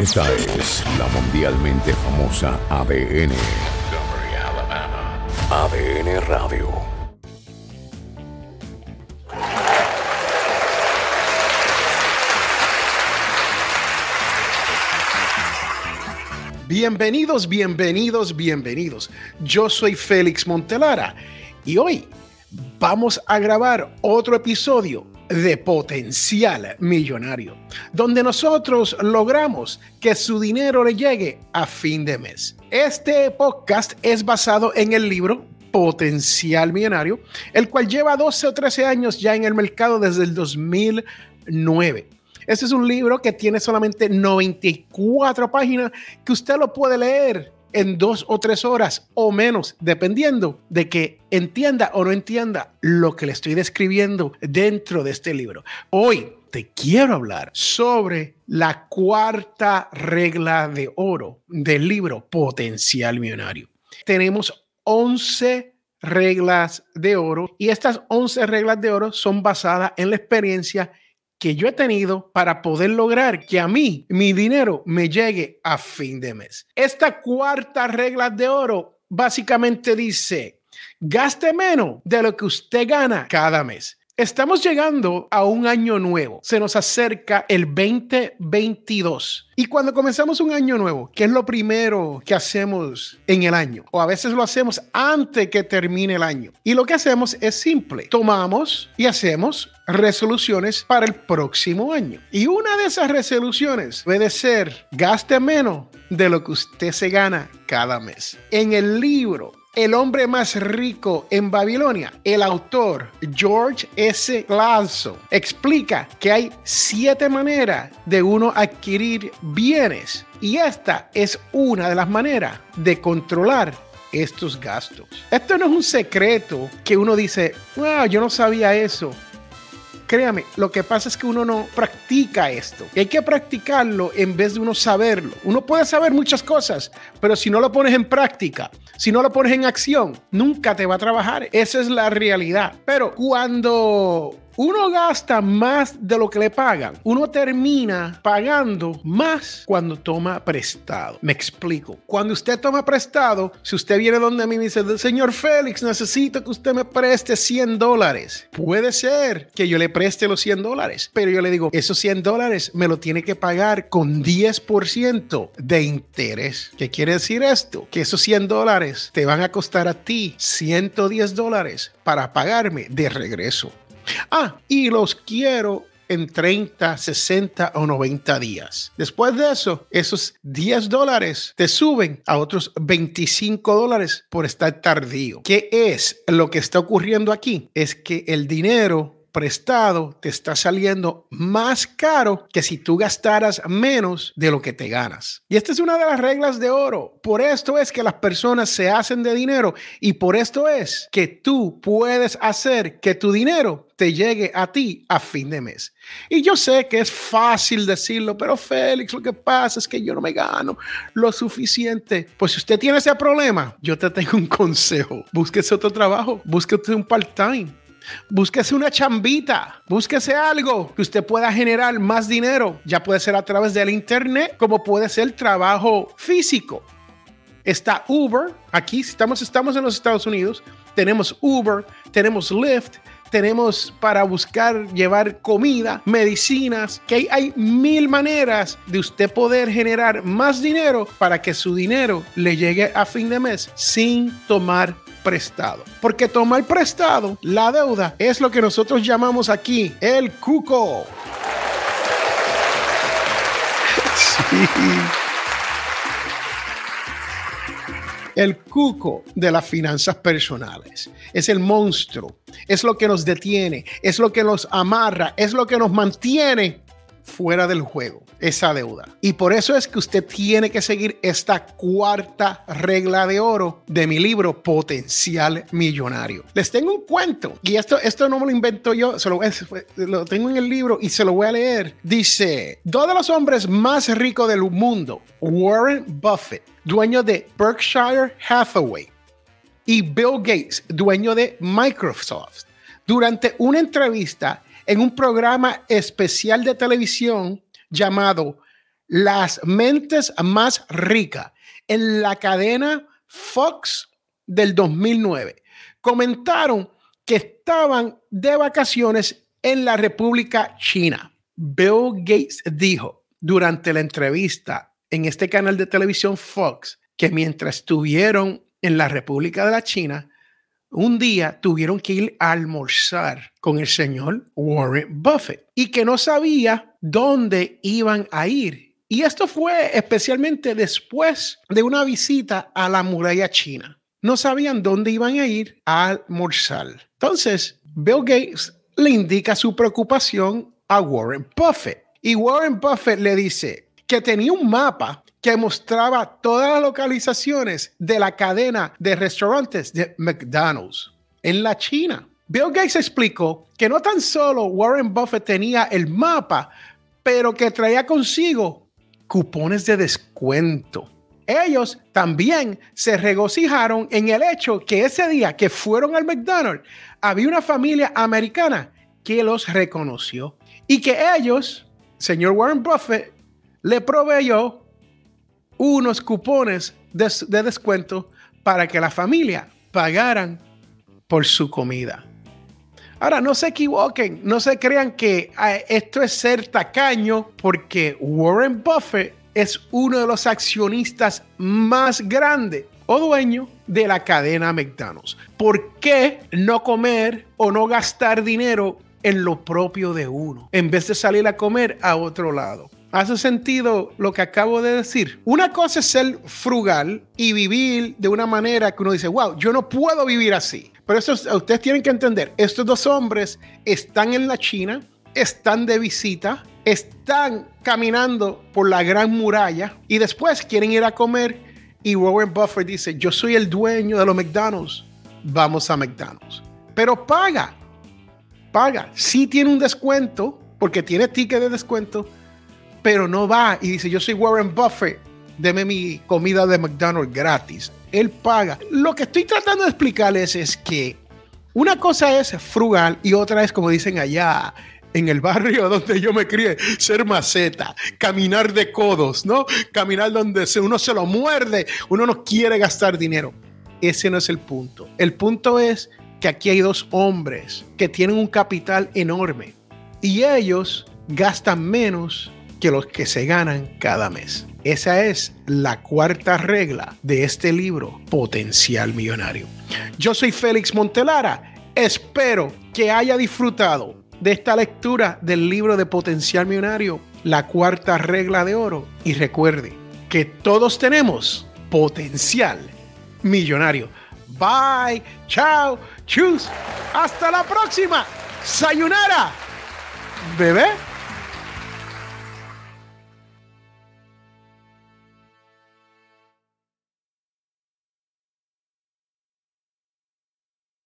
Esta es la mundialmente famosa ADN. ADN Radio. Bienvenidos, bienvenidos, bienvenidos. Yo soy Félix Montelara y hoy vamos a grabar otro episodio de Potencial Millonario, donde nosotros logramos que su dinero le llegue a fin de mes. Este podcast es basado en el libro Potencial Millonario, el cual lleva 12 o 13 años ya en el mercado desde el 2009. Este es un libro que tiene solamente 94 páginas que usted lo puede leer en dos o tres horas o menos, dependiendo de que entienda o no entienda lo que le estoy describiendo dentro de este libro. Hoy te quiero hablar sobre la cuarta regla de oro del libro Potencial Millonario. Tenemos 11 reglas de oro y estas 11 reglas de oro son basadas en la experiencia que yo he tenido para poder lograr que a mí mi dinero me llegue a fin de mes. Esta cuarta regla de oro básicamente dice, gaste menos de lo que usted gana cada mes. Estamos llegando a un año nuevo. Se nos acerca el 2022. Y cuando comenzamos un año nuevo, ¿qué es lo primero que hacemos en el año? O a veces lo hacemos antes que termine el año. Y lo que hacemos es simple. Tomamos y hacemos resoluciones para el próximo año. Y una de esas resoluciones puede ser gaste menos de lo que usted se gana cada mes. En el libro el hombre más rico en Babilonia, el autor George S. Clason explica que hay siete maneras de uno adquirir bienes y esta es una de las maneras de controlar estos gastos. Esto no es un secreto que uno dice, wow, yo no sabía eso. Créame, lo que pasa es que uno no practica esto. Hay que practicarlo en vez de uno saberlo. Uno puede saber muchas cosas, pero si no lo pones en práctica, si no lo pones en acción, nunca te va a trabajar. Esa es la realidad. Pero cuando uno gasta más de lo que le pagan, uno termina pagando más cuando toma prestado. Me explico. Cuando usted toma prestado, si usted viene donde a mí y dice, señor Félix, necesito que usted me preste 100 dólares. Puede ser que yo le preste los 100 dólares, pero yo le digo, esos 100 dólares me lo tiene que pagar con 10% de interés. ¿Qué quiere decir esto? Que esos 100 dólares te van a costar a ti 110 dólares para pagarme de regreso. Ah, y los quiero en 30, 60 o 90 días. Después de eso, esos 10 dólares te suben a otros 25 dólares por estar tardío. ¿Qué es lo que está ocurriendo aquí? Es que el dinero prestado te está saliendo más caro que si tú gastaras menos de lo que te ganas. Y esta es una de las reglas de oro. Por esto es que las personas se hacen de dinero y por esto es que tú puedes hacer que tu dinero te llegue a ti a fin de mes. Y yo sé que es fácil decirlo, pero Félix, lo que pasa es que yo no me gano lo suficiente. Pues si usted tiene ese problema, yo te tengo un consejo. Búsquese otro trabajo, búsquese un part-time Búsquese una chambita, búsquese algo que usted pueda generar más dinero. Ya puede ser a través del internet, como puede ser trabajo físico. Está Uber, aquí estamos, estamos en los Estados Unidos, tenemos Uber, tenemos Lyft, tenemos para buscar llevar comida, medicinas, que hay, hay, mil maneras de usted poder generar más dinero para que su dinero le llegue a fin de mes sin tomar prestado. Porque tomar prestado, la deuda, es lo que nosotros llamamos aquí el cuco. El cuco de las finanzas personales. Es el monstruo. Es lo que nos detiene. Es lo que nos amarra. Es lo que nos mantiene fuera del juego esa deuda. Y por eso es que usted tiene que seguir esta cuarta regla de oro de mi libro Potencial Millonario. Les tengo un cuento y esto, esto no me lo invento yo, se lo, lo tengo en el libro y se lo voy a leer. Dice, dos de los hombres más ricos del mundo, Warren Buffett, dueño de Berkshire Hathaway, y Bill Gates, dueño de Microsoft, durante una entrevista en un programa especial de televisión llamado las mentes más ricas en la cadena Fox del 2009 comentaron que estaban de vacaciones en la República China. Bill Gates dijo durante la entrevista en este canal de televisión Fox que mientras estuvieron en la República de la China, un día tuvieron que ir a almorzar con el señor Warren Buffett y que no sabía dónde iban a ir. Y esto fue especialmente después de una visita a la muralla china. No sabían dónde iban a ir a almorzar. Entonces, Bill Gates le indica su preocupación a Warren Buffett. Y Warren Buffett le dice que tenía un mapa que mostraba todas las localizaciones de la cadena de restaurantes de McDonald's en la China. Bill Gates explicó que no tan solo Warren Buffett tenía el mapa, pero que traía consigo cupones de descuento. Ellos también se regocijaron en el hecho que ese día que fueron al McDonald's había una familia americana que los reconoció y que ellos, señor Warren Buffett, le proveyó unos cupones de, descuento para que la familia pagaran por su comida. Ahora, no se equivoquen, no se crean que ah, esto es ser tacaño, porque Warren Buffett es uno de los accionistas más grandes o dueño de la cadena McDonald's. ¿Por qué no comer o no gastar dinero en lo propio de uno en vez de salir a comer a otro lado? ¿Hace sentido lo que acabo de decir? Una cosa es ser frugal y vivir de una manera que uno dice, wow, yo no puedo vivir así. Pero eso, ustedes tienen que entender, estos dos hombres están en la China, están de visita, están caminando por la gran muralla y después quieren ir a comer y Warren Buffett dice, yo soy el dueño de los McDonald's, vamos a McDonald's. Pero paga, paga. Sí tiene un descuento, porque tiene ticket de descuento, pero no va y dice, yo soy Warren Buffett, deme mi comida de McDonald's gratis. Él paga. Lo que estoy tratando de explicarles es que una cosa es frugal y otra es, como dicen allá, en el barrio donde yo me crié, ser maceta, caminar de codos, ¿no? Caminar donde uno se lo muerde, uno no quiere gastar dinero. Ese no es el punto. El punto es que aquí hay dos hombres que tienen un capital enorme y ellos gastan menos que los que se ganan cada mes. Esa es la cuarta regla de este libro, Potencial Millonario. Yo soy Félix Montelara. Espero que haya disfrutado de esta lectura del libro de Potencial Millonario, la cuarta regla de oro. Y recuerde que todos tenemos potencial millonario. Bye, chao, chus. Hasta la próxima. Sayonara. Bebé.